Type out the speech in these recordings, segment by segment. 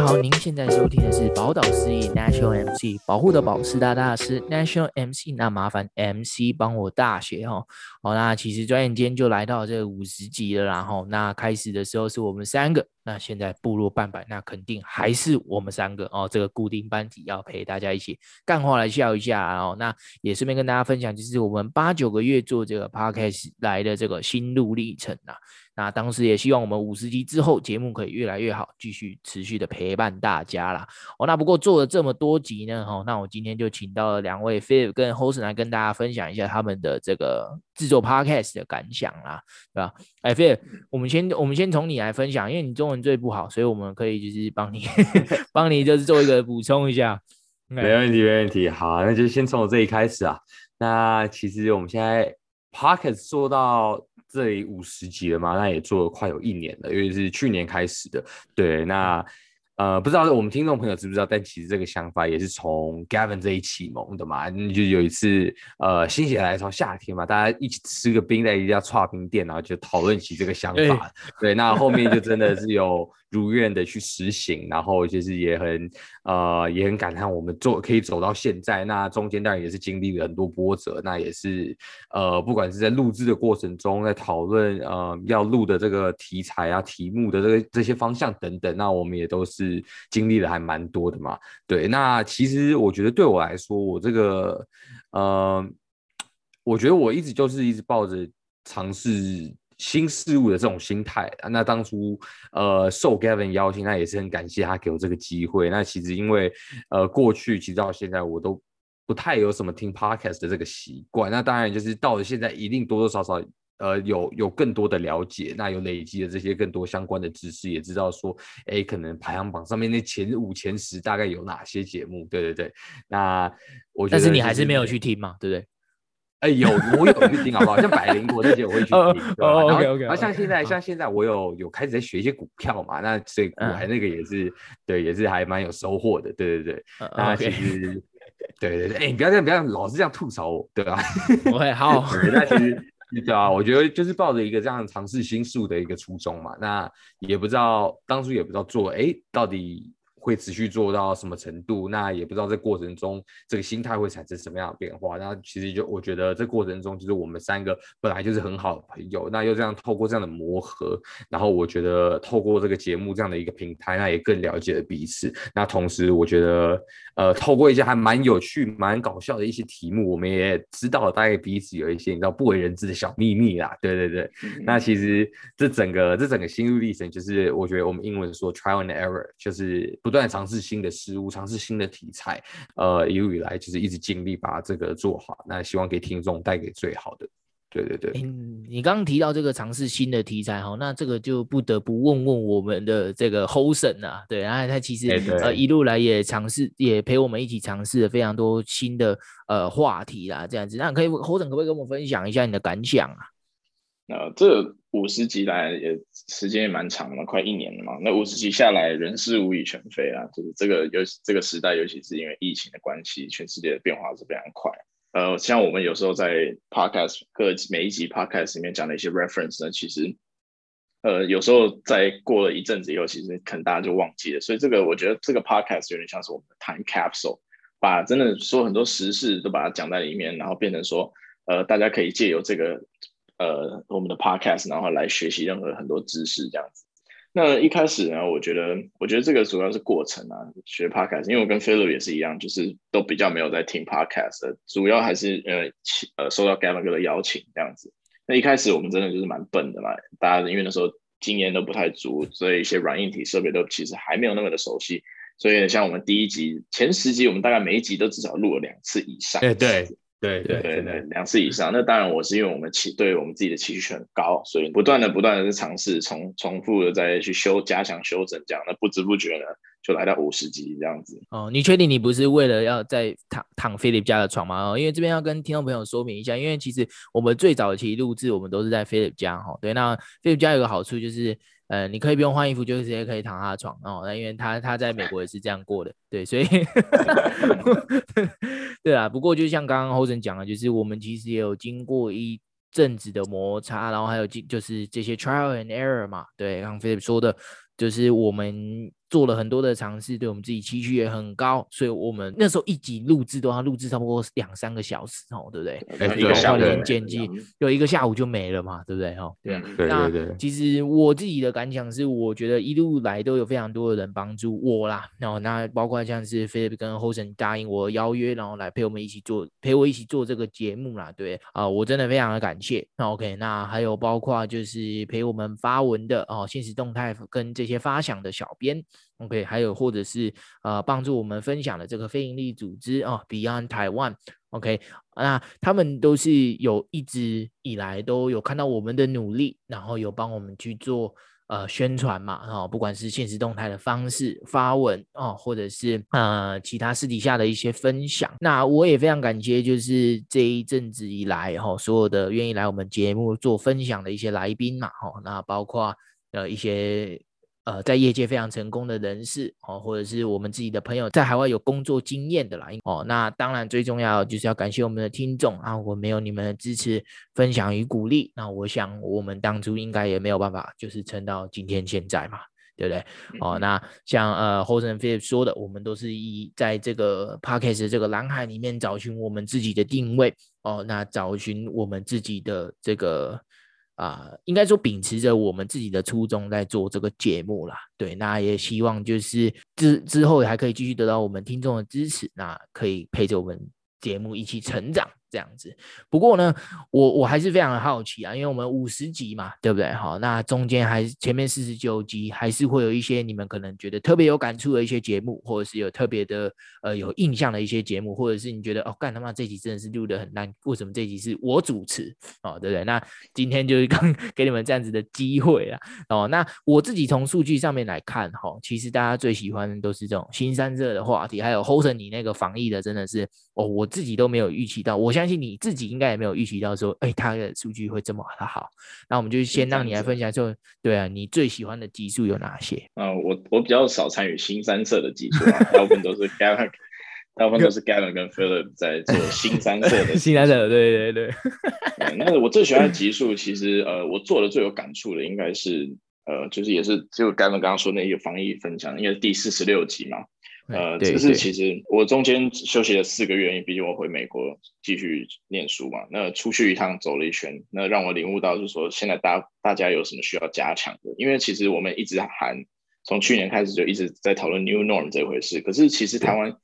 好，您现在收听的是宝岛司仪 National MC 保护的宝师大大师 National MC，那麻烦 MC 帮我大写哈。好，那其实转眼间就来到这五十集了，然后那开始的时候是我们三个，那现在步入半百，那肯定还是我们三个哦，这个固定班底要陪大家一起干话来笑一下哦。那也顺便跟大家分享，就是我们八九个月做这个 Podcast 来的这个心路历程啊。那当时也希望我们五十集之后节目可以越来越好，继续持续的陪伴大家啦。哦，那不过做了这么多集呢，哦，那我今天就请到了两位 Philip 跟 Hosen 来跟大家分享一下他们的这个制作 Podcast 的感想啦，对吧？哎，Philip，我们先我们先从你来分享，因为你中文最不好，所以我们可以就是帮你 帮你就是做一个补充一下。没问题，没问题。好，那就先从我这里开始啊。那其实我们现在 Pocket 做到。这里五十集了嘛，那也做了快有一年了，因为是去年开始的。对，那呃，不知道我们听众朋友知不知道，但其实这个想法也是从 Gavin 这一启蒙的嘛。就有一次，呃，心血来潮，夏天嘛，大家一起吃个冰，在一家剉冰店，然后就讨论起这个想法。对，那后面就真的是有。如愿的去实行，然后就是也很呃也很感叹我们做可以走到现在，那中间当然也是经历了很多波折，那也是呃不管是在录制的过程中，在讨论呃要录的这个题材啊、题目的这个这些方向等等，那我们也都是是经历了还蛮多的嘛。对，那其实我觉得对我来说，我这个呃，我觉得我一直就是一直抱着尝试。新事物的这种心态，那当初呃受 Gavin 邀请，那也是很感谢他给我这个机会。那其实因为呃过去其实到现在我都不太有什么听 Podcast 的这个习惯，那当然就是到了现在一定多多少少呃有有更多的了解，那有累积的这些更多相关的知识，也知道说哎可能排行榜上面那前五前十大概有哪些节目，对对对。那我觉得、就是，但是你还是没有去听嘛，对不对？哎、欸，有我有去听，好不好？像百灵果这些我会去听，对吧？然后。然后像现在，像现在我有有开始在学一些股票嘛，那所以股海那个也是，对，也是还蛮有收获的，对对对。那其实，对对对，哎，你不要这样，不要老是这样吐槽我，对吧？不会，好。那其实，对啊，我觉得就是抱着一个这样尝试新事物的一个初衷嘛，那也不知道当初也不知道做，哎，到底。会持续做到什么程度？那也不知道这过程中这个心态会产生什么样的变化。那其实就我觉得这过程中，就是我们三个本来就是很好的朋友，那又这样透过这样的磨合，然后我觉得透过这个节目这样的一个平台，那也更了解了彼此。那同时我觉得，呃，透过一些还蛮有趣、蛮搞笑的一些题目，我们也知道了大概彼此有一些你知道不为人知的小秘密啦。对对对。嗯、那其实这整个这整个心路历程，就是我觉得我们英文说 trial and error，就是不断。在尝试新的事物，尝试新的题材，呃，一路以来就是一直尽力把这个做好。那希望给听众带给最好的。对对对。嗯，你刚刚提到这个尝试新的题材，哈，那这个就不得不问问我们的这个 Hosen 啊，对，然后他其实呃一路来也尝试，也陪我们一起尝试了非常多新的呃话题啦，这样子。那可以 Hosen 可不可以跟我们分享一下你的感想啊？呃，这五十集来也时间也蛮长了，快一年了嘛。那五十集下来，人事物以全非啊，就是这个尤这个时代，尤其是因为疫情的关系，全世界的变化是非常快。呃，像我们有时候在 podcast 各每一集 podcast 里面讲的一些 reference 呢，其实呃有时候在过了一阵子以后，其实可能大家就忘记了。所以这个我觉得这个 podcast 有点像是我们的 time capsule，把真的说很多时事都把它讲在里面，然后变成说呃大家可以借由这个。呃，我们的 podcast，然后来学习任何很多知识这样子。那一开始呢，我觉得，我觉得这个主要是过程啊，学 podcast，因为我跟 Philip 也是一样，就是都比较没有在听 podcast 的，主要还是呃，呃，受到 Gavin 哥的邀请这样子。那一开始我们真的就是蛮笨的嘛，大家因为那时候经验都不太足，所以一些软硬体设备都其实还没有那么的熟悉。所以像我们第一集前十集，我们大概每一集都至少录了两次以上。对对。对对对对，两次以上。那当然，我是因为我们期对我们自己的期许很高，所以不断的不断的在尝试，重重复的再去修加强修整这样。那不知不觉呢，就来到五十级这样子。哦，你确定你不是为了要在躺躺 Philip 家的床吗？哦，因为这边要跟听众朋友说明一下，因为其实我们最早期录制，我们都是在 Philip 家哈。对，那 Philip 家有个好处就是。呃，你可以不用换衣服，就直接可以躺他的床哦。那因为他他在美国也是这样过的，对，所以 对啊。不过就像刚刚后生讲的，就是我们其实也有经过一阵子的摩擦，然后还有就是这些 trial and error 嘛。对，刚刚 Philip 说的，就是我们做了很多的尝试，对我们自己期许也很高，所以我们那时候一集录制都要录制差不多两三个小时哦，对不对？哎，一个下午对剪辑，有一个下午就没了嘛，对不对？哈，对啊，对对对。其实我自己的感想是，我觉得一路来都有非常多的人帮助我啦，然后那包括像是 Philip 跟 Hosen 答应我邀约，然后来陪我们一起做，陪我一起做这个节目啦，对啊，我真的非常的感谢。那 OK，那还有包括就是陪我们发文的哦，现实动态跟这些发想的小编。OK，还有或者是呃帮助我们分享的这个非营利组织哦，Beyond Taiwan，OK，那他们都是有一直以来都有看到我们的努力，然后有帮我们去做呃宣传嘛，哦，不管是现实动态的方式发文哦，或者是呃其他私底下的一些分享，那我也非常感谢，就是这一阵子以来哈、哦，所有的愿意来我们节目做分享的一些来宾嘛，哦，那包括呃一些。呃，在业界非常成功的人士哦，或者是我们自己的朋友，在海外有工作经验的啦哦，那当然最重要就是要感谢我们的听众啊，我没有你们的支持、分享与鼓励，那我想我们当初应该也没有办法，就是撑到今天现在嘛，对不对？哦，那像呃 Hosen Philip 说的，我们都是以在这个 Podcast 这个蓝海里面找寻我们自己的定位哦，那找寻我们自己的这个。啊、应该说秉持着我们自己的初衷在做这个节目啦，对，那也希望就是之之后还可以继续得到我们听众的支持，那可以陪着我们节目一起成长。这样子，不过呢，我我还是非常的好奇啊，因为我们五十集嘛，对不对？好，那中间还前面四十九集，还是会有一些你们可能觉得特别有感触的一些节目，或者是有特别的呃有印象的一些节目，或者是你觉得哦，干他妈这集真的是录的很烂，为什么这集是我主持？哦，对不对？那今天就是刚 给你们这样子的机会啊。哦，那我自己从数据上面来看，哈、哦，其实大家最喜欢的都是这种新三热的话题，还有 Hosen 你那个防疫的，真的是哦，我自己都没有预期到，我。相信你自己应该也没有预期到说，哎，他的数据会这么的好。那我们就先让你来分享说，对啊，你最喜欢的集数有哪些？啊，我我比较少参与新三色的集数啊，大部分都是 Gavin，大部分都是 Gavin 跟 Philip 在做新三色的新三色，对对对。那我最喜欢的集数，其实呃，我做的最有感触的，应该是呃，就是也是就 Gavin 刚刚说那个防疫分享，应该是第四十六集嘛。呃，只是其实我中间休息了四个月，因为毕竟我回美国继续念书嘛。那出去一趟走了一圈，那让我领悟到，就是说现在大大家有什么需要加强的？因为其实我们一直喊，从去年开始就一直在讨论 New Norm 这回事。可是其实台湾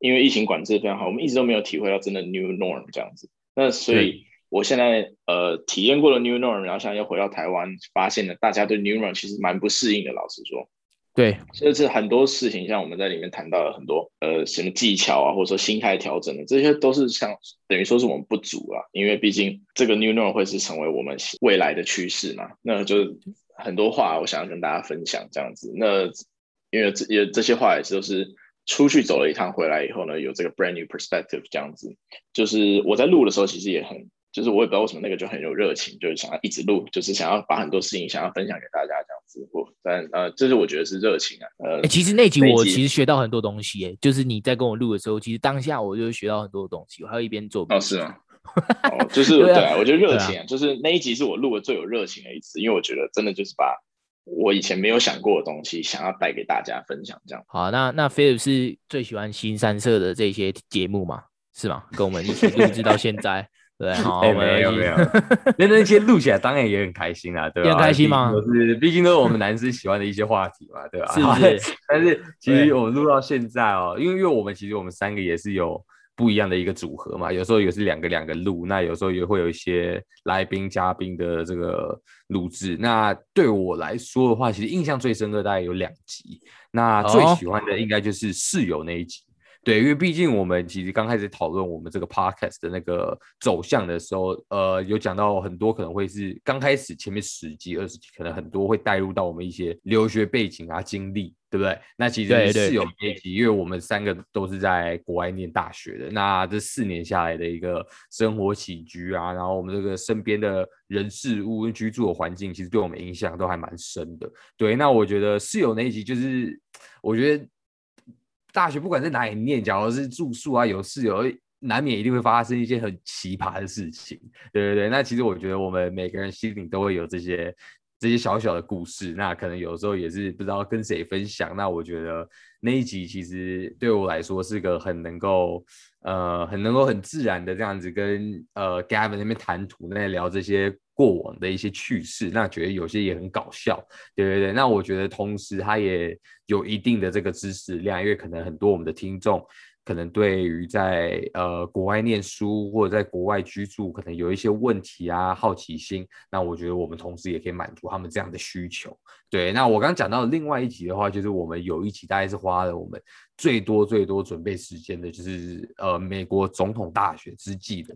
因为疫情管制非常好，我们一直都没有体会到真的 New Norm 这样子。那所以我现在呃体验过了 New Norm，然后现在又回到台湾，发现了大家对 New Norm 其实蛮不适应的，老实说。对，所以这很多事情，像我们在里面谈到了很多，呃，什么技巧啊，或者说心态调整的，这些都是像等于说是我们不足啊，因为毕竟这个 new norm 会是成为我们未来的趋势嘛。那就很多话，我想要跟大家分享这样子。那因为这也这些话也是都是出去走了一趟回来以后呢，有这个 brand new perspective 这样子。就是我在录的时候，其实也很。就是我也不知道为什么那个就很有热情，就是想要一直录，就是想要把很多事情想要分享给大家这样子。我但呃，这是我觉得是热情啊。呃，欸、其实那集我其实学到很多东西，哎，就是你在跟我录的时候，其实当下我就学到很多东西，我还有一边做。哦，是吗？哦，就是 对啊，我觉得热情，啊，就是那一集是我录的最有热情的一次，因为我觉得真的就是把我以前没有想过的东西，想要带给大家分享这样。好，那那 Philip 是最喜欢新三色的这些节目嘛？是吗？跟我们一起录制到现在。对，好，欸、没有没有，那那些录起来当然也很开心啊，对吧？很开心吗？是，毕竟都是我们男生喜欢的一些话题嘛，对吧？是 不是？但是其实我们录到现在哦，因为因为我们其实我们三个也是有不一样的一个组合嘛，有时候也是两个两个录，那有时候也会有一些来宾嘉宾的这个录制。那对我来说的话，其实印象最深刻大概有两集，那最喜欢的应该就是室友那一集。对，因为毕竟我们其实刚开始讨论我们这个 podcast 的那个走向的时候，呃，有讲到很多可能会是刚开始前面十集、二十集，可能很多会带入到我们一些留学背景啊、经历，对不对？那其实是有阶级，因为我们三个都是在国外念大学的，那这四年下来的一个生活起居啊，然后我们这个身边的人事物、居住的环境，其实对我们影响都还蛮深的。对，那我觉得室友那一集就是，我觉得。大学不管在哪里念，假如是住宿啊，有室友，难免一定会发生一些很奇葩的事情。对对对，那其实我觉得我们每个人心里都会有这些。这些小小的故事，那可能有时候也是不知道跟谁分享。那我觉得那一集其实对我来说是个很能够呃很能够很自然的这样子跟呃 Gavin 那边谈吐，那边聊这些过往的一些趣事，那觉得有些也很搞笑，对对对。那我觉得同时他也有一定的这个知识量，因为可能很多我们的听众。可能对于在呃国外念书或者在国外居住，可能有一些问题啊、好奇心，那我觉得我们同时也可以满足他们这样的需求。对，那我刚刚讲到另外一集的话，就是我们有一集大概是花了我们最多最多准备时间的，就是呃美国总统大选之际的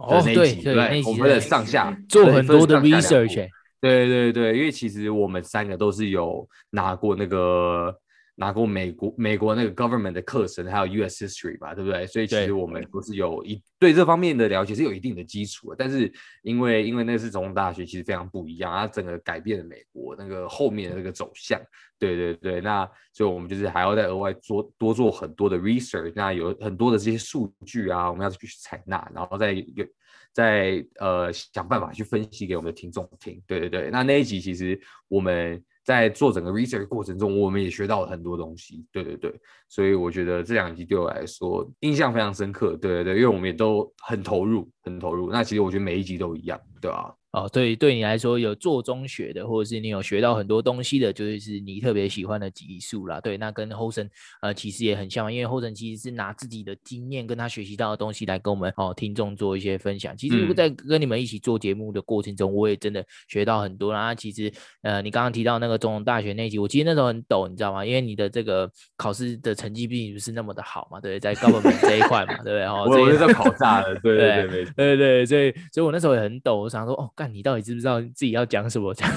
哦，对对，我们的上下做很多的 research，对对对，因为其实我们三个都是有拿过那个。拿过美国美国那个 government 的课程，还有 U.S. history 吧，对不对？所以其实我们不是有一对这方面的了解是有一定的基础的。但是因为因为那是总统大学，其实非常不一样，它整个改变了美国那个后面的那个走向。对对对，那所以我们就是还要再额外做多做很多的 research，那有很多的这些数据啊，我们要去采纳，然后再有再呃想办法去分析给我们的听众听。对对对，那那一集其实我们。在做整个 research 过程中，我们也学到了很多东西。对对对，所以我觉得这两集对我来说印象非常深刻。对对对，因为我们也都很投入，很投入。那其实我觉得每一集都一样，对吧？哦，对，对你来说有做中学的，或者是你有学到很多东西的，就是你特别喜欢的集数啦。对，那跟 Hosen 呃其实也很像，因为 Hosen 其实是拿自己的经验跟他学习到的东西来跟我们哦听众做一些分享。其实如果在跟你们一起做节目的过程中，嗯、我也真的学到很多啦。其实呃，你刚刚提到那个总统大学那一集，我其实那时候很抖，你知道吗？因为你的这个考试的成绩并不是那么的好嘛，对，在 government 这一块嘛，对不对？哦，我我就考炸了，对对对 对对对，所以所以我那时候也很抖，我想说，哦，干，你到底知不知道？自己要讲什么 这样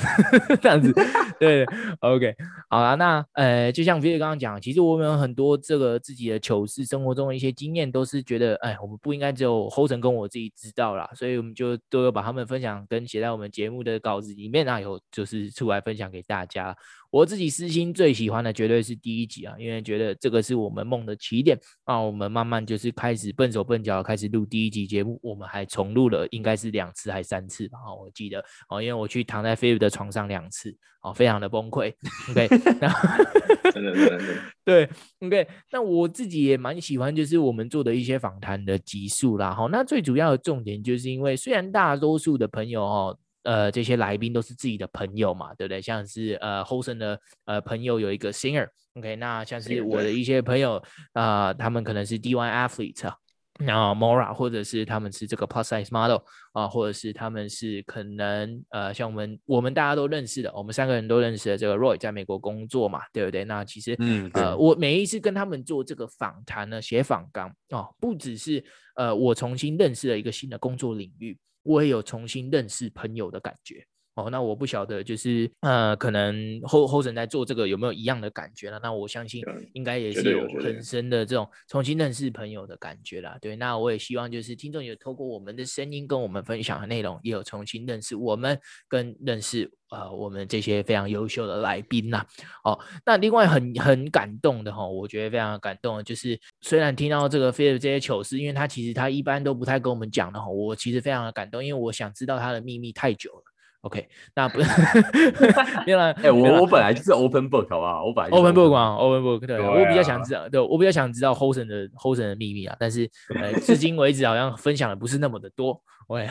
这样子，对，OK，好了，那呃，就像 Phil 刚刚讲，其实我们有很多这个自己的糗事，生活中的一些经验，都是觉得，哎，我们不应该只有 Hosen 跟我自己知道啦，所以我们就都有把他们分享跟写在我们节目的稿子里面啊，有就是出来分享给大家。我自己私心最喜欢的绝对是第一集啊，因为觉得这个是我们梦的起点啊。我们慢慢就是开始笨手笨脚开始录第一集节目，我们还重录了，应该是两次还三次吧？啊，我记得哦，因为我去躺在菲比的床上两次，哦，非常的崩溃。OK，那真的真的 对，OK，那我自己也蛮喜欢，就是我们做的一些访谈的集数啦。哈，那最主要的重点就是因为虽然大多数的朋友哦。呃，这些来宾都是自己的朋友嘛，对不对？像是呃，Hosen 的呃朋友有一个 singer，OK，、okay? 那像是我的一些朋友啊、呃，他们可能是 D1 athlete 啊，然后 Mora，或者是他们是这个 plus size model 啊，或者是他们是可能呃，像我们我们大家都认识的，我们三个人都认识的这个 Roy 在美国工作嘛，对不对？那其实嗯，呃，我每一次跟他们做这个访谈呢，写访纲哦，不只是呃，我重新认识了一个新的工作领域。我也有重新认识朋友的感觉。哦，那我不晓得，就是呃，可能 Hosen 在做这个有没有一样的感觉呢？那我相信应该也是有很深的这种重新认识朋友的感觉啦。对，那我也希望就是听众有透过我们的声音跟我们分享的内容，也有重新认识我们跟认识。呃，我们这些非常优秀的来宾呐，哦，那另外很很感动的哈，我觉得非常感动的，就是虽然听到这个 Phil 这些糗事，因为他其实他一般都不太跟我们讲的哈，我其实非常的感动，因为我想知道他的秘密太久了。OK，那不是，原来哎，我我本来就是 open book 好不好？我本来 open book 啊，open book，对，我比较想知道，对我比较想知道 Hosen 的 Hosen 的秘密啊，但是呃，至今为止好像分享的不是那么的多。我也，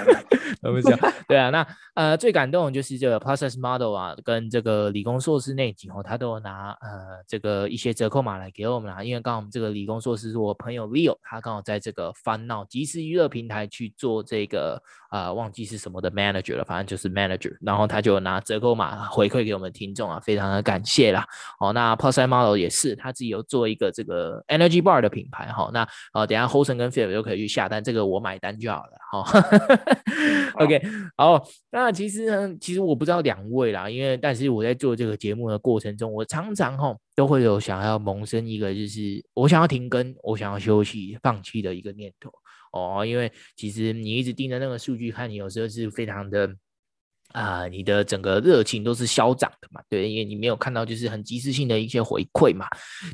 我们讲，对啊，那呃最感动的就是这个 process model 啊，跟这个理工硕士那集哦，他都有拿呃这个一些折扣码来给我们啊，因为刚好我们这个理工硕士是我朋友 Leo，他刚好在这个 Fun Now 即时娱乐平台去做这个啊、呃、忘记是什么的 manager 了，反正就是 manager，然后他就拿折扣码回馈给我们听众啊，非常的感谢啦。哦，那 process model 也是他自己有做一个这个 energy bar 的品牌哈、哦，那呃等下 Hosen 跟 Phil 就可以去下单，这个我买单就好了。好，OK，好，那其实呢，其实我不知道两位啦，因为但是我在做这个节目的过程中，我常常哈都会有想要萌生一个，就是我想要停更，我想要休息、放弃的一个念头哦，因为其实你一直盯着那个数据看，你有时候是非常的啊、你的整个热情都是消长的嘛，对，因为你没有看到就是很及时性的一些回馈嘛，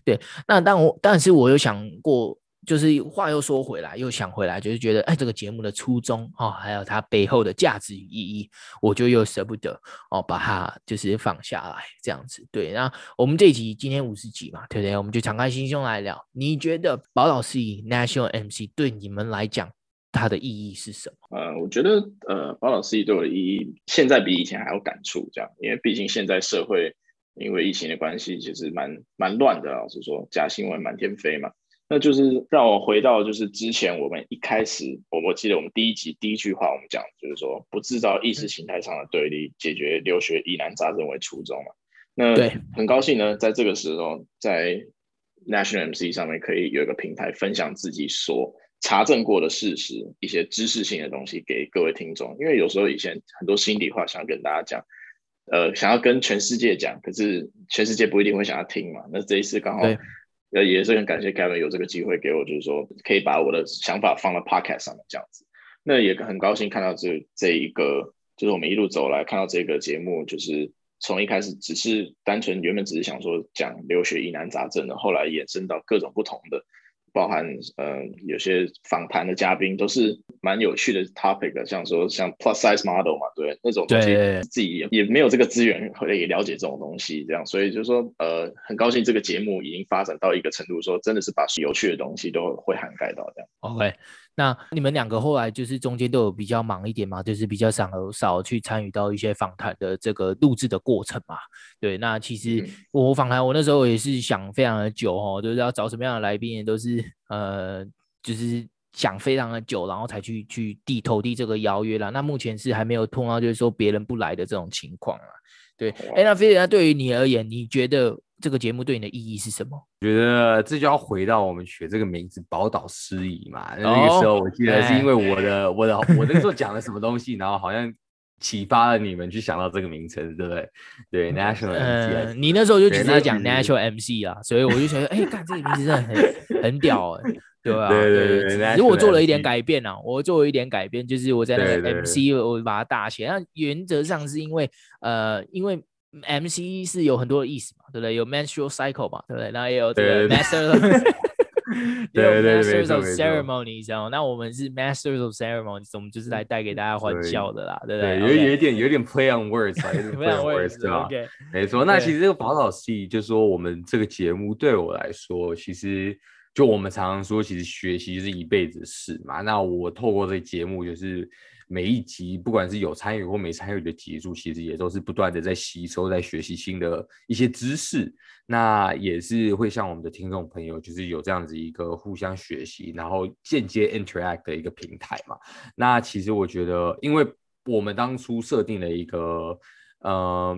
对，那但我但是我有想过。就是话又说回来，又想回来，就是觉得，哎，这个节目的初衷哦，还有它背后的价值与意义，我就又舍不得哦，把它就是放下来这样子。对，那我们这一集今天五十集嘛，对不对？我们就敞开心胸来聊。你觉得宝岛司仪 National MC 对你们来讲，它的意义是什么？呃，我觉得呃，宝岛司仪对我的意义，现在比以前还有感触，这样，因为毕竟现在社会因为疫情的关系，其实蛮蛮乱的，老实说，假新闻满天飞嘛。那就是让我回到，就是之前我们一开始，我我记得我们第一集第一句话，我们讲就是说不制造意识形态上的对立，解决留学疑难杂症为初衷嘛。那对，很高兴呢，在这个时候，在 National MC 上面可以有一个平台，分享自己所查证过的事实，一些知识性的东西给各位听众。因为有时候以前很多心里话想跟大家讲，呃，想要跟全世界讲，可是全世界不一定会想要听嘛。那这一次刚好。呃，也是很感谢 Kevin 有这个机会给我，就是说可以把我的想法放到 Podcast 上面这样子。那也很高兴看到这这一个，就是我们一路走来看到这个节目，就是从一开始只是单纯原本只是想说讲留学疑难杂症的，后来衍生到各种不同的。包含呃有些访谈的嘉宾都是蛮有趣的 topic 的，像说像 plus size model 嘛，对那种东西自己也也没有这个资源可以了解这种东西，这样，所以就是说呃很高兴这个节目已经发展到一个程度，说真的是把有趣的东西都会涵盖到这样。OK。那你们两个后来就是中间都有比较忙一点嘛，就是比较少少去参与到一些访谈的这个录制的过程嘛。对，那其实我访谈我那时候也是想非常的久哦，就是要找什么样的来宾也，都是呃，就是想非常的久，然后才去去递投递这个邀约啦。那目前是还没有碰到就是说别人不来的这种情况啊。对，哎，那飞碟对于你而言，你觉得？这个节目对你的意义是什么？我觉得这就要回到我们学这个名字“宝岛诗仪”嘛。那个时候我记得是因为我的、oh, 我的我那时候讲了什么东西，然后好像启发了你们去想到这个名称，对不对？对，National MC。呃，你那时候就只是在讲 National MC 啊，所以我就觉得，哎，看这个名字真的很 很屌哎，对吧？对对对。如果做了一点改变啊，我做了一点改变，就是我在那个 MC 我把它大写。那原则上是因为呃，因为。M C 是有很多的意思嘛，对不对？有 menstrual cycle 嘛，对不对？然后也有这个 master，也有 masters of ceremony，知道吗？那我们是 masters of ceremony，我们就是来带给大家欢笑的啦，对不对？有有一点有点 play on words，play on words，对吧？没错。那其实这个宝岛司仪，就是说我们这个节目对我来说，其实就我们常常说，其实学习是一辈子的事嘛。那我透过这个节目，就是。每一集，不管是有参与或没参与的集数，其实也都是不断的在吸收、在学习新的一些知识。那也是会像我们的听众朋友，就是有这样子一个互相学习，然后间接 interact 的一个平台嘛。那其实我觉得，因为我们当初设定了一个呃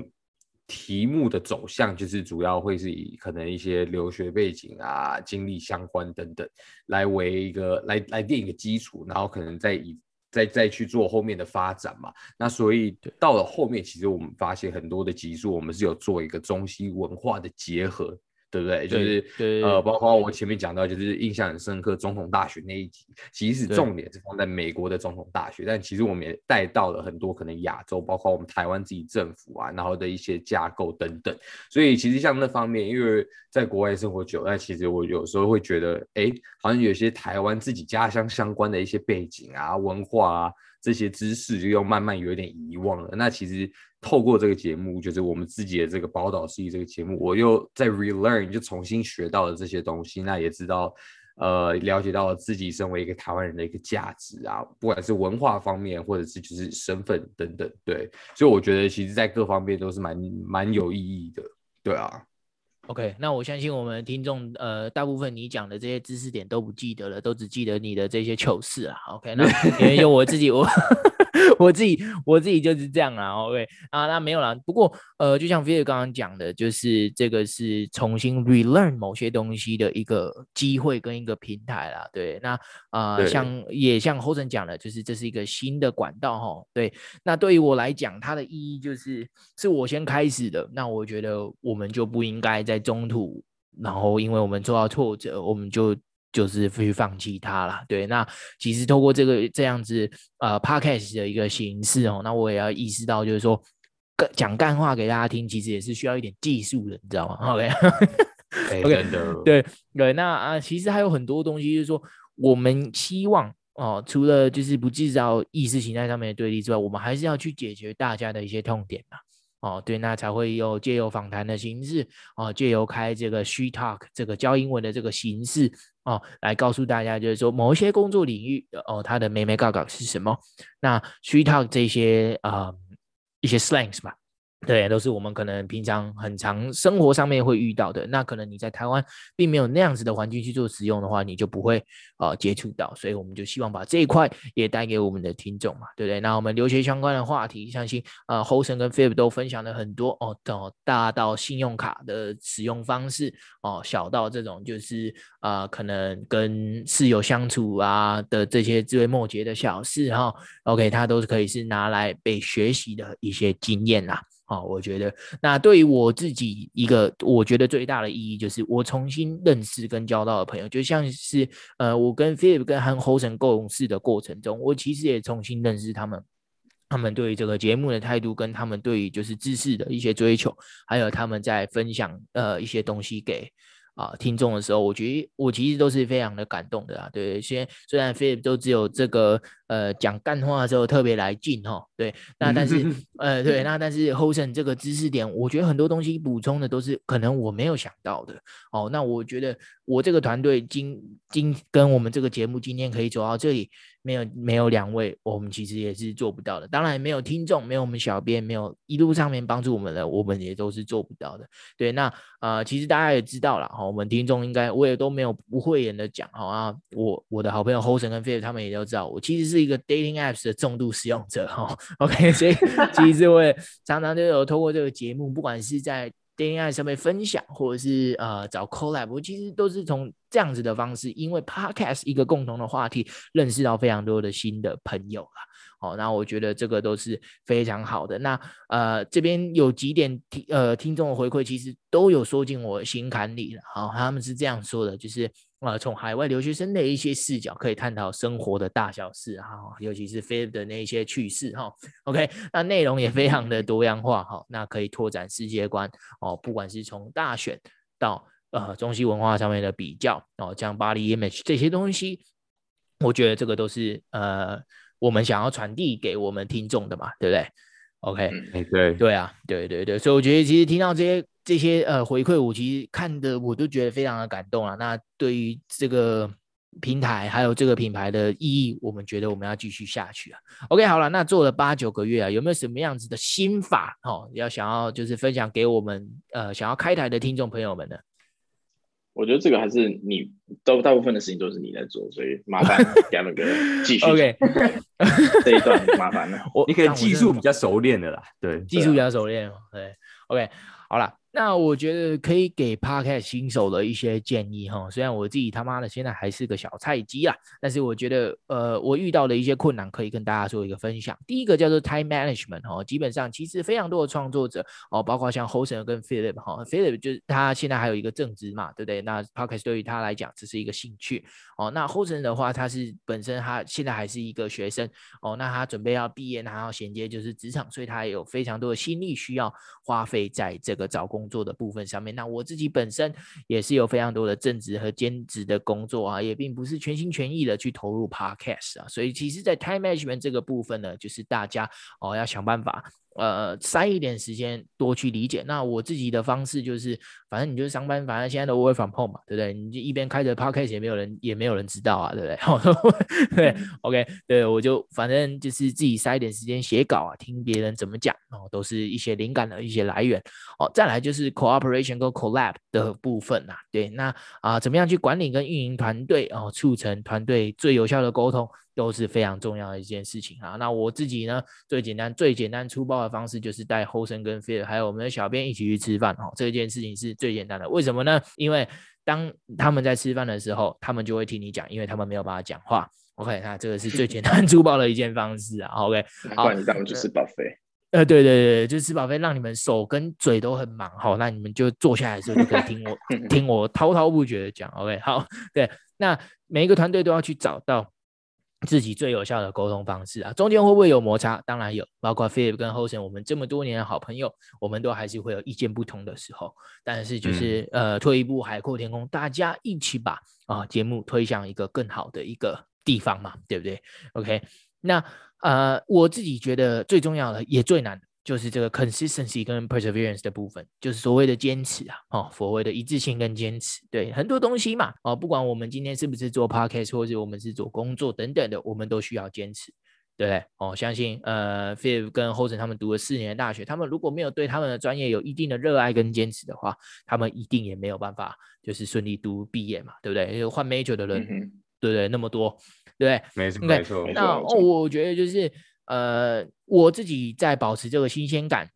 题目的走向，就是主要会是以可能一些留学背景啊、经历相关等等来为一个来来定一个基础，然后可能再以。再再去做后面的发展嘛，那所以到了后面，其实我们发现很多的集数，我们是有做一个中西文化的结合。对不对？就是呃，包括我前面讲到，就是印象很深刻，总统大选那一集，其实重点是放在美国的总统大选，但其实我们也带到了很多可能亚洲，包括我们台湾自己政府啊，然后的一些架构等等。所以其实像那方面，因为在国外生活久，但其实我有时候会觉得，哎，好像有些台湾自己家乡相关的一些背景啊、文化啊这些知识，就又慢慢有一点遗忘了。那其实。透过这个节目，就是我们自己的这个宝岛系这个节目，我又在 relearn，就重新学到了这些东西。那也知道，呃，了解到了自己身为一个台湾人的一个价值啊，不管是文化方面，或者是就是身份等等，对。所以我觉得，其实，在各方面都是蛮蛮有意义的，对啊。OK，那我相信我们听众，呃，大部分你讲的这些知识点都不记得了，都只记得你的这些糗事啊。OK，那因为就我自己我。我自己我自己就是这样啊，OK 啊，那没有啦。不过呃，就像菲尔刚刚讲的，就是这个是重新 relearn 某些东西的一个机会跟一个平台啦。对，那啊、呃，像也像 Hosen 讲的，就是这是一个新的管道哈。对，那对于我来讲，它的意义就是是我先开始的。那我觉得我们就不应该在中途，然后因为我们受到挫折，我们就。就是去放弃它了，对。那其实透过这个这样子呃 podcast 的一个形式哦，那我也要意识到，就是说讲干话给大家听，其实也是需要一点技术的，你知道吗？OK，OK，真的，对对，那啊，其实还有很多东西，就是说我们希望哦，除了就是不制造意识形态上面的对立之外，我们还是要去解决大家的一些痛点嘛。哦，对，那才会有借由访谈的形式，哦，借由开这个 She Talk 这个教英文的这个形式，哦，来告诉大家，就是说某一些工作领域，哦，它的眉眉角角是什么？那 She Talk 这些啊、呃、一些 slangs 吧。对，都是我们可能平常很常生活上面会遇到的。那可能你在台湾并没有那样子的环境去做使用的话，你就不会呃接触到。所以我们就希望把这一块也带给我们的听众嘛，对不对？那我们留学相关的话题，相信呃 Hosen 跟 FIB 都分享了很多哦，到大到信用卡的使用方式哦，小到这种就是呃可能跟室友相处啊的这些枝微末节的小事哈、OK，它都是可以是拿来被学习的一些经验啦。好，我觉得那对于我自己一个，我觉得最大的意义就是我重新认识跟交到的朋友，就像是呃，我跟 Philip 跟韩 Hosen 共事的过程中，我其实也重新认识他们，他们对于这个节目的态度，跟他们对于就是知识的一些追求，还有他们在分享呃一些东西给。啊，听众的时候，我觉得我其实都是非常的感动的啊。对，虽然虽然 Philip 都只有这个呃讲干话的时候特别来劲哈。对，那但是呃 对，那但是 Hosen 这个知识点，我觉得很多东西补充的都是可能我没有想到的。哦，那我觉得我这个团队今今跟我们这个节目今天可以走到这里。没有没有两位，我们其实也是做不到的。当然没有听众，没有我们小编，没有一路上面帮助我们的，我们也都是做不到的。对，那呃，其实大家也知道了哈，我们听众应该我也都没有不讳言的讲哈啊，我我的好朋友 Hosen 跟 Philip 他们也都知道，我其实是一个 dating apps 的重度使用者哈。OK，所以 其实我也常常就有透过这个节目，不管是在 dating apps 上面分享，或者是呃找 collab，其实都是从。这样子的方式，因为 Podcast 一个共同的话题，认识到非常多的新的朋友了。好，那我觉得这个都是非常好的。那呃，这边有几点听呃听众的回馈，其实都有说进我心坎里了。好，他们是这样说的，就是呃，从海外留学生的一些视角，可以探讨生活的大小事哈，尤其是 Philip 的那一些趣事哈。OK，那内容也非常的多样化哈，那可以拓展世界观哦，不管是从大选到。呃，中西文化上面的比较哦，像巴黎 image 这些东西，我觉得这个都是呃，我们想要传递给我们听众的嘛，对不对？OK，对对啊，对对对，所以我觉得其实听到这些这些呃回馈，我其实看的我都觉得非常的感动啊。那对于这个平台还有这个品牌的意义，我们觉得我们要继续下去啊。OK，好了，那做了八九个月啊，有没有什么样子的心法哦？要想要就是分享给我们呃想要开台的听众朋友们呢？我觉得这个还是你都大部分的事情都是你在做，所以麻烦 Gavin 哥继续。OK，这一段麻烦了。我你可以技术比较熟练的啦，对，技术比较熟练。对，OK，好了。那我觉得可以给 Podcast 新手的一些建议哈，虽然我自己他妈的现在还是个小菜鸡啊，但是我觉得呃，我遇到的一些困难可以跟大家做一个分享。第一个叫做 Time Management 哈，基本上其实非常多的创作者哦，包括像 Hosen 跟 Philip 哈，Philip 就是他现在还有一个正职嘛，对不对？那 Podcast 对于他来讲只是一个兴趣哦。那 Hosen 的话，他是本身他现在还是一个学生哦，那他准备要毕业，然后衔接就是职场，所以他也有非常多的心力需要花费在这个找工。工作的部分上面，那我自己本身也是有非常多的正职和兼职的工作啊，也并不是全心全意的去投入 Podcast 啊，所以其实，在 Time Management 这个部分呢，就是大家哦要想办法。呃，塞一点时间多去理解。那我自己的方式就是，反正你就是上班，反正现在都 work from home 嘛，对不对？你就一边开着 podcast，也没有人，也没有人知道啊，对不对？对，OK，对，我就反正就是自己塞一点时间写稿啊，听别人怎么讲哦，都是一些灵感的一些来源哦。再来就是 cooperation 跟 collab 的部分呐、啊，对，那啊，怎么样去管理跟运营团队哦，促成团队最有效的沟通。都是非常重要的一件事情啊。那我自己呢，最简单、最简单粗暴的方式就是带 Hosen 跟 Philip 还有我们的小编一起去吃饭哦。这件事情是最简单的。为什么呢？因为当他们在吃饭的时候，他们就会听你讲，因为他们没有办法讲话。OK，那这个是最简单 粗暴的一件方式啊。OK，好，你当然就是巴菲。呃，对对对，就是吃巴菲，让你们手跟嘴都很忙。好，那你们就坐下来的时候就可以听我 听我滔滔不绝的讲。OK，好，对，那每一个团队都要去找到。自己最有效的沟通方式啊，中间会不会有摩擦？当然有，包括 Philip 跟 Hosen，我们这么多年的好朋友，我们都还是会有意见不同的时候。但是就是、嗯、呃，退一步海阔天空，大家一起把啊节目推向一个更好的一个地方嘛，对不对？OK，那呃，我自己觉得最重要的也最难的。就是这个 consistency 跟 perseverance 的部分，就是所谓的坚持啊，哦，所谓的一致性跟坚持，对很多东西嘛，哦，不管我们今天是不是做 podcast，或者我们是做工作等等的，我们都需要坚持，对不对？哦，相信呃，Phil 跟 Hosen 他们读了四年的大学，他们如果没有对他们的专业有一定的热爱跟坚持的话，他们一定也没有办法就是顺利读毕业嘛，对不对？因为换 major 的人，嗯、对不对？那么多，对不对？没错，没错。那哦，我觉得就是。呃，我自己在保持这个新鲜感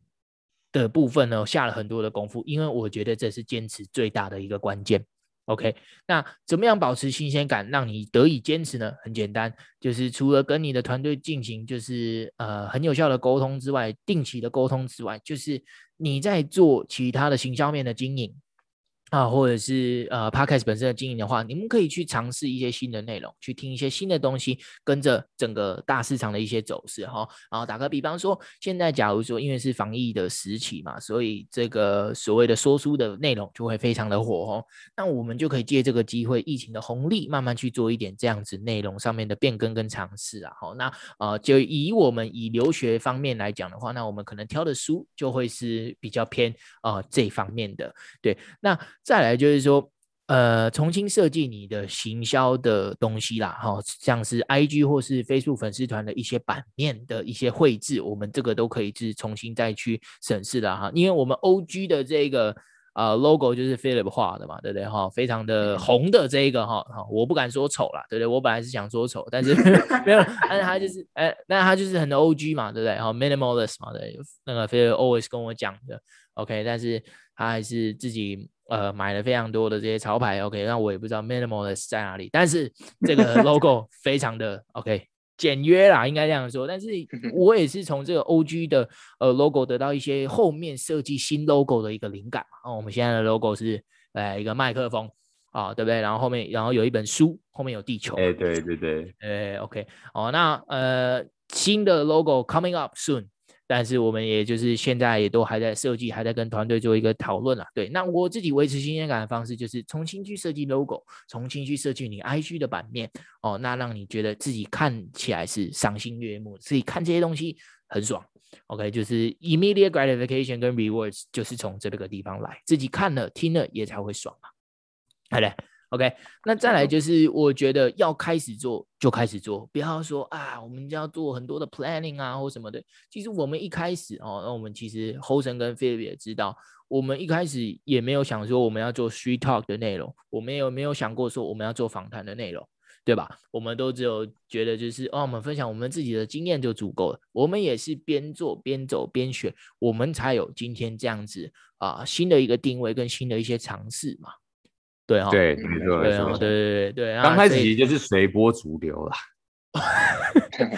的部分呢，下了很多的功夫，因为我觉得这是坚持最大的一个关键。OK，那怎么样保持新鲜感，让你得以坚持呢？很简单，就是除了跟你的团队进行就是呃很有效的沟通之外，定期的沟通之外，就是你在做其他的行销面的经营。啊，或者是呃，Podcast 本身的经营的话，你们可以去尝试一些新的内容，去听一些新的东西，跟着整个大市场的一些走势哈。然后打个比方说，现在假如说因为是防疫的时期嘛，所以这个所谓的说书的内容就会非常的火哦。那我们就可以借这个机会，疫情的红利，慢慢去做一点这样子内容上面的变更跟尝试啊。好，那呃，就以我们以留学方面来讲的话，那我们可能挑的书就会是比较偏呃这方面的。对，那。再来就是说，呃，重新设计你的行销的东西啦，哈，像是 IG 或是 Facebook 粉丝团的一些版面的一些绘制，我们这个都可以是重新再去审视的哈，因为我们 OG 的这个呃 logo 就是 Philip 画的嘛，对不对哈？非常的红的这一个哈，哈，我不敢说丑啦，对不对？我本来是想说丑，但是 没有，但是他就是，哎，那他就是很 OG 嘛，对不对？哈，minimalist 嘛，对，那个 Philip always 跟我讲的，OK，但是他还是自己。呃，买了非常多的这些潮牌，OK，那我也不知道 minimalist 在哪里，但是这个 logo 非常的 OK 简约啦，应该这样说。但是 我也是从这个 OG 的呃 logo 得到一些后面设计新 logo 的一个灵感嘛。哦，我们现在的 logo 是呃一个麦克风啊，对不对？然后后面然后有一本书，后面有地球。哎、欸，对对对，哎，OK，哦，那呃新的 logo coming up soon。但是我们也就是现在也都还在设计，还在跟团队做一个讨论啊。对，那我自己维持新鲜感的方式就是重新去设计 logo，重新去设计你 IG 的版面哦，那让你觉得自己看起来是赏心悦目，自己看这些东西很爽。OK，就是 immediate gratification 跟 rewards 就是从这个地方来，自己看了听了也才会爽嘛。好嘞。OK，那再来就是我觉得要开始做就开始做，不要说啊，我们要做很多的 planning 啊或什么的。其实我们一开始哦，那我们其实 Hosen 跟 Philip 也知道，我们一开始也没有想说我们要做 street talk 的内容，我们也没有想过说我们要做访谈的内容，对吧？我们都只有觉得就是哦，我们分享我们自己的经验就足够了。我们也是边做边走边学，我们才有今天这样子啊新的一个定位跟新的一些尝试嘛。对哈，对，没错，对对对对，刚开始其实就是随波逐流啦。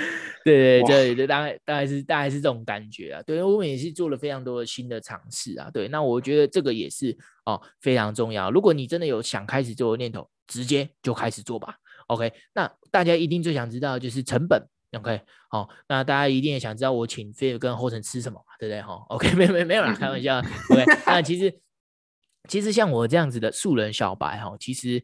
对对对对，大概大概是大概是这种感觉啊。对，我们也是做了非常多的新的尝试啊。对，那我觉得这个也是哦非常重要。如果你真的有想开始做的念头，直接就开始做吧。OK，那大家一定最想知道的就是成本。OK，好，那大家一定也想知道我请 Phil 跟 Hosen 吃什么嘛？对不对？哈，OK，没没没有啦，开玩笑。OK，那其实。其实像我这样子的素人小白哈，其实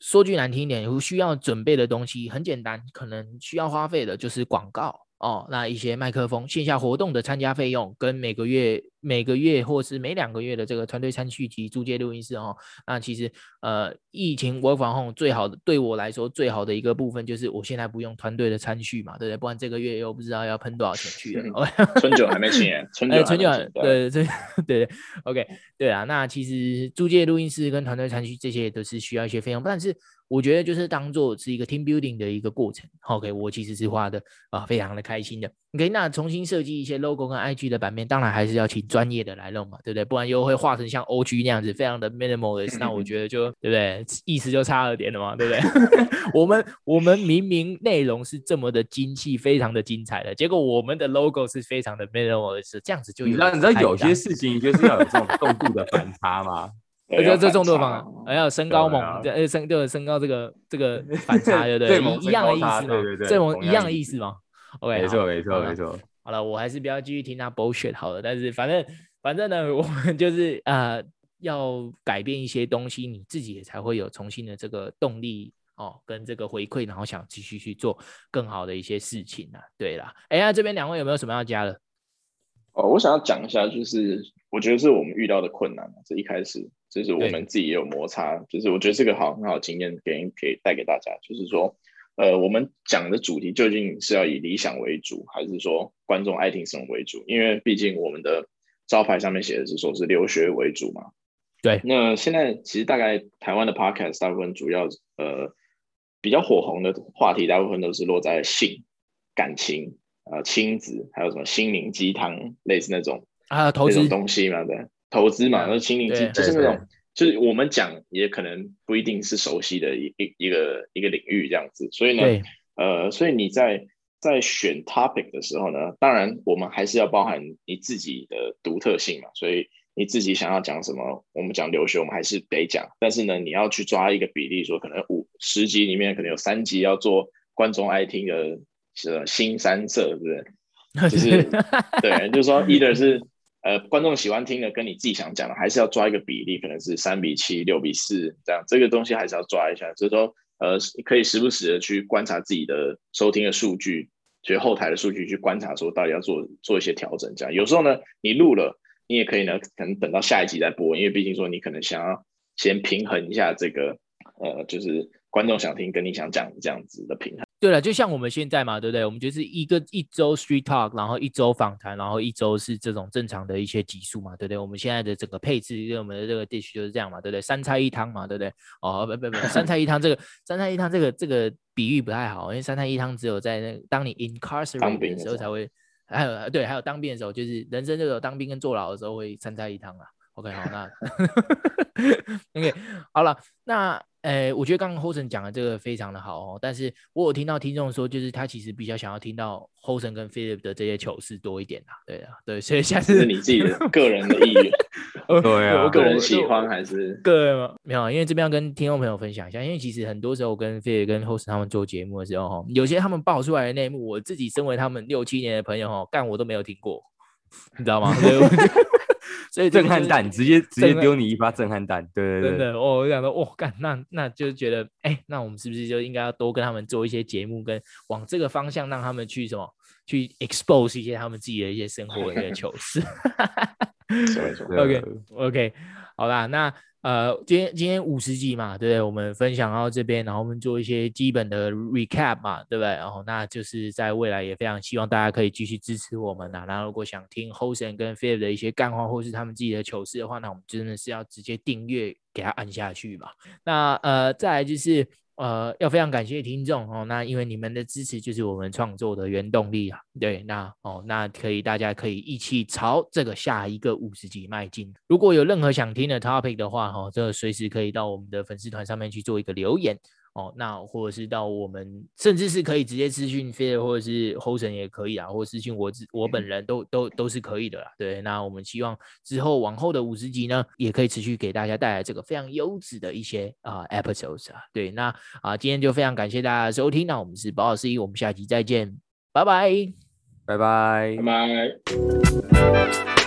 说句难听一点，有需要准备的东西很简单，可能需要花费的就是广告。哦，那一些麦克风、线下活动的参加费用，跟每个月、每个月或是每两个月的这个团队餐叙及租借录音室哦，那其实呃，疫情 work from home 最好的对我来说最好的一个部分就是我现在不用团队的餐叙嘛，对不对？不然这个月又不知道要喷多少钱去了。春酒还没请耶，春酒，春酒对对对对，OK，对啊，那其实租借录音室跟团队餐叙这些也都是需要一些费用，但是。我觉得就是当做是一个 team building 的一个过程，OK，我其实是画的啊，非常的开心的。OK，那重新设计一些 logo 跟 IG 的版面，当然还是要请专业的来弄嘛，对不对？不然又会画成像 OG 那样子，非常的 minimalist，那我觉得就对不对？意思就差了点了嘛，对不对？我们我们明明内容是这么的精细，非常的精彩的，结果我们的 logo 是非常的 minimalist，这样子就有你知道，你知道有些事情就是要有这种动度的反差吗？这这这重度方法，还有身高猛，呃身对身高这个这个 反差，对不对？一样的意思嘛，这种一样的意思嘛？OK，没错没错没错。好了，我还是不要继续听他 bullshit 好了。但是反正反正呢，我们就是呃要改变一些东西，你自己也才会有重新的这个动力哦，跟这个回馈，然后想继续去做更好的一些事情啊。对啦，哎呀，这边两位有没有什么要加的？哦，我想要讲一下，就是我觉得是我们遇到的困难，这一开始就是我们自己也有摩擦，就是我觉得这个好很好经验给给带给大家，就是说。呃，我们讲的主题究竟是要以理想为主，还是说观众爱听什么为主？因为毕竟我们的招牌上面写的是说是留学为主嘛。对。那现在其实大概台湾的 podcast 大部分主要呃比较火红的话题，大部分都是落在性、感情、呃亲子，还有什么心灵鸡汤，类似那种啊投资东西嘛，对，投资嘛，那心灵鸡就是那种。就是我们讲也可能不一定是熟悉的一一一个一个领域这样子，所以呢，呃，所以你在在选 topic 的时候呢，当然我们还是要包含你自己的独特性嘛，所以你自己想要讲什么，我们讲留学，我们还是得讲，但是呢，你要去抓一个比例，说可能五十集里面可能有三集要做观众爱听的是新三色，对不对？就是 对，就是说，either 是。呃，观众喜欢听的跟你自己想讲的，还是要抓一个比例，可能是三比七、六比四这样，这个东西还是要抓一下。所以说，呃，可以时不时的去观察自己的收听的数据，所以后台的数据去观察，说到底要做做一些调整。这样，有时候呢，你录了，你也可以呢，可能等到下一集再播，因为毕竟说你可能想要先平衡一下这个，呃，就是观众想听跟你想讲这样子的平衡。对了，就像我们现在嘛，对不对？我们就是一个一周 street talk，然后一周访谈，然后一周是这种正常的一些集数嘛，对不对？我们现在的整个配置，跟我们的这个 dish 就是这样嘛，对不对？三菜一汤嘛，对不对？哦，不不不，三菜一汤这个三菜一汤这个这个比喻不太好，因为三菜一汤只有在那当你 incarcerated 的时候才会，还有对，还有当兵的时候，就是人生就有当兵跟坐牢的时候会三菜一汤啊。OK，好，那 OK 好了，那。诶，我觉得刚刚 Hosen 讲的这个非常的好哦，但是我有听到听众说，就是他其实比较想要听到 Hosen 跟 Philip 的这些糗事多一点啊，对啊，对，所以下次是你自己的 个人的意愿，对啊，我个人喜欢还是个人吗？没有，因为这边要跟听众朋友分享一下，因为其实很多时候我跟 Philip 跟 Hosen 他们做节目的时候，哈，有些他们爆出来的内幕，我自己身为他们六七年的朋友，哈，干我都没有听过，你知道吗？所以震撼弹，直接直接丢你一发震撼弹，对对对，真的，我想说，哦，干，那那就觉得，哎、欸，那我们是不是就应该要多跟他们做一些节目，跟往这个方向让他们去什么，去 expose 一些他们自己的一些生活的一些 糗事。OK OK，好啦，那。呃，今天今天五十集嘛，对不对？我们分享到这边，然后我们做一些基本的 recap 嘛，对不对？然后那就是在未来也非常希望大家可以继续支持我们呐。然后如果想听 Hosen 跟 Philip 的一些干话，或是他们自己的糗事的话，那我们真的是要直接订阅给他按下去嘛。那呃，再来就是。呃，要非常感谢听众哦，那因为你们的支持就是我们创作的原动力啊。对，那哦，那可以大家可以一起朝这个下一个五十集迈进。如果有任何想听的 topic 的话，哈，这随时可以到我们的粉丝团上面去做一个留言。哦，那或者是到我们，甚至是可以直接私讯 Phil 或者是 Hosen 也可以啊，或者私讯我自我本人都都都是可以的啦。对，那我们希望之后往后的五十集呢，也可以持续给大家带来这个非常优质的一些啊、呃、episodes 啊。对，那啊今天就非常感谢大家的收听，那我们是宝岛司仪，我们下期再见，拜拜，拜拜，拜拜。